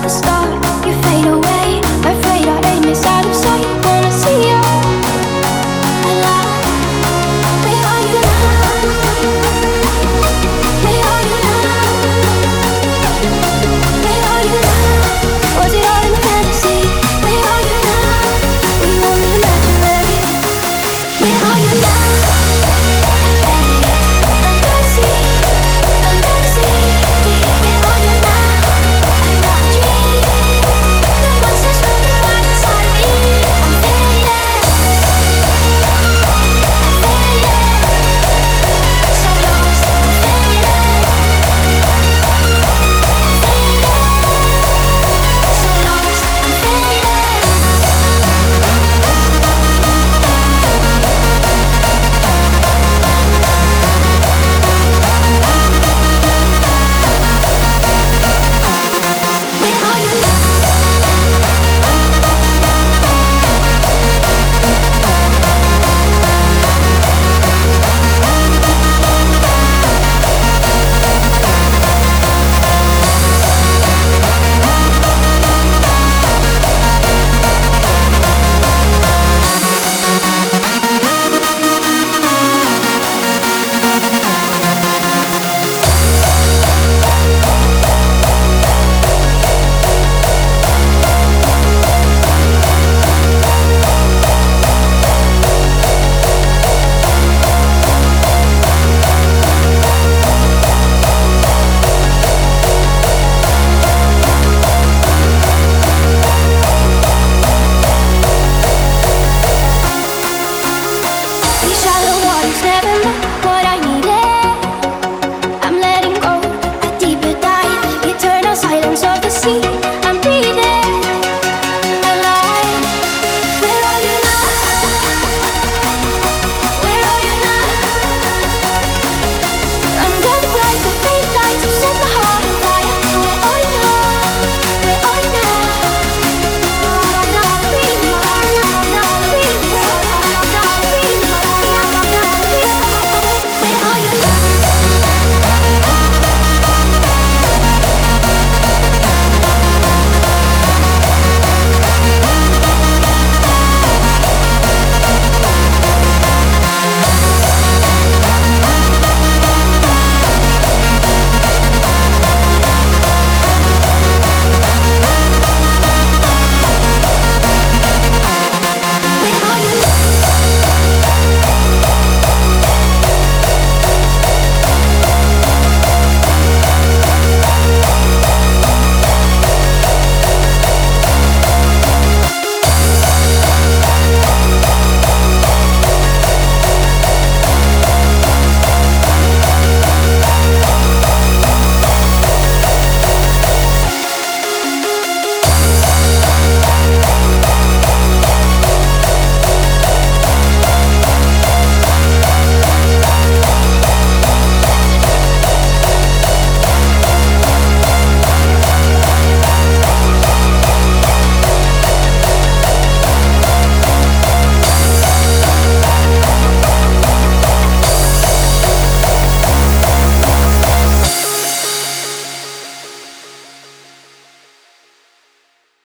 the stars.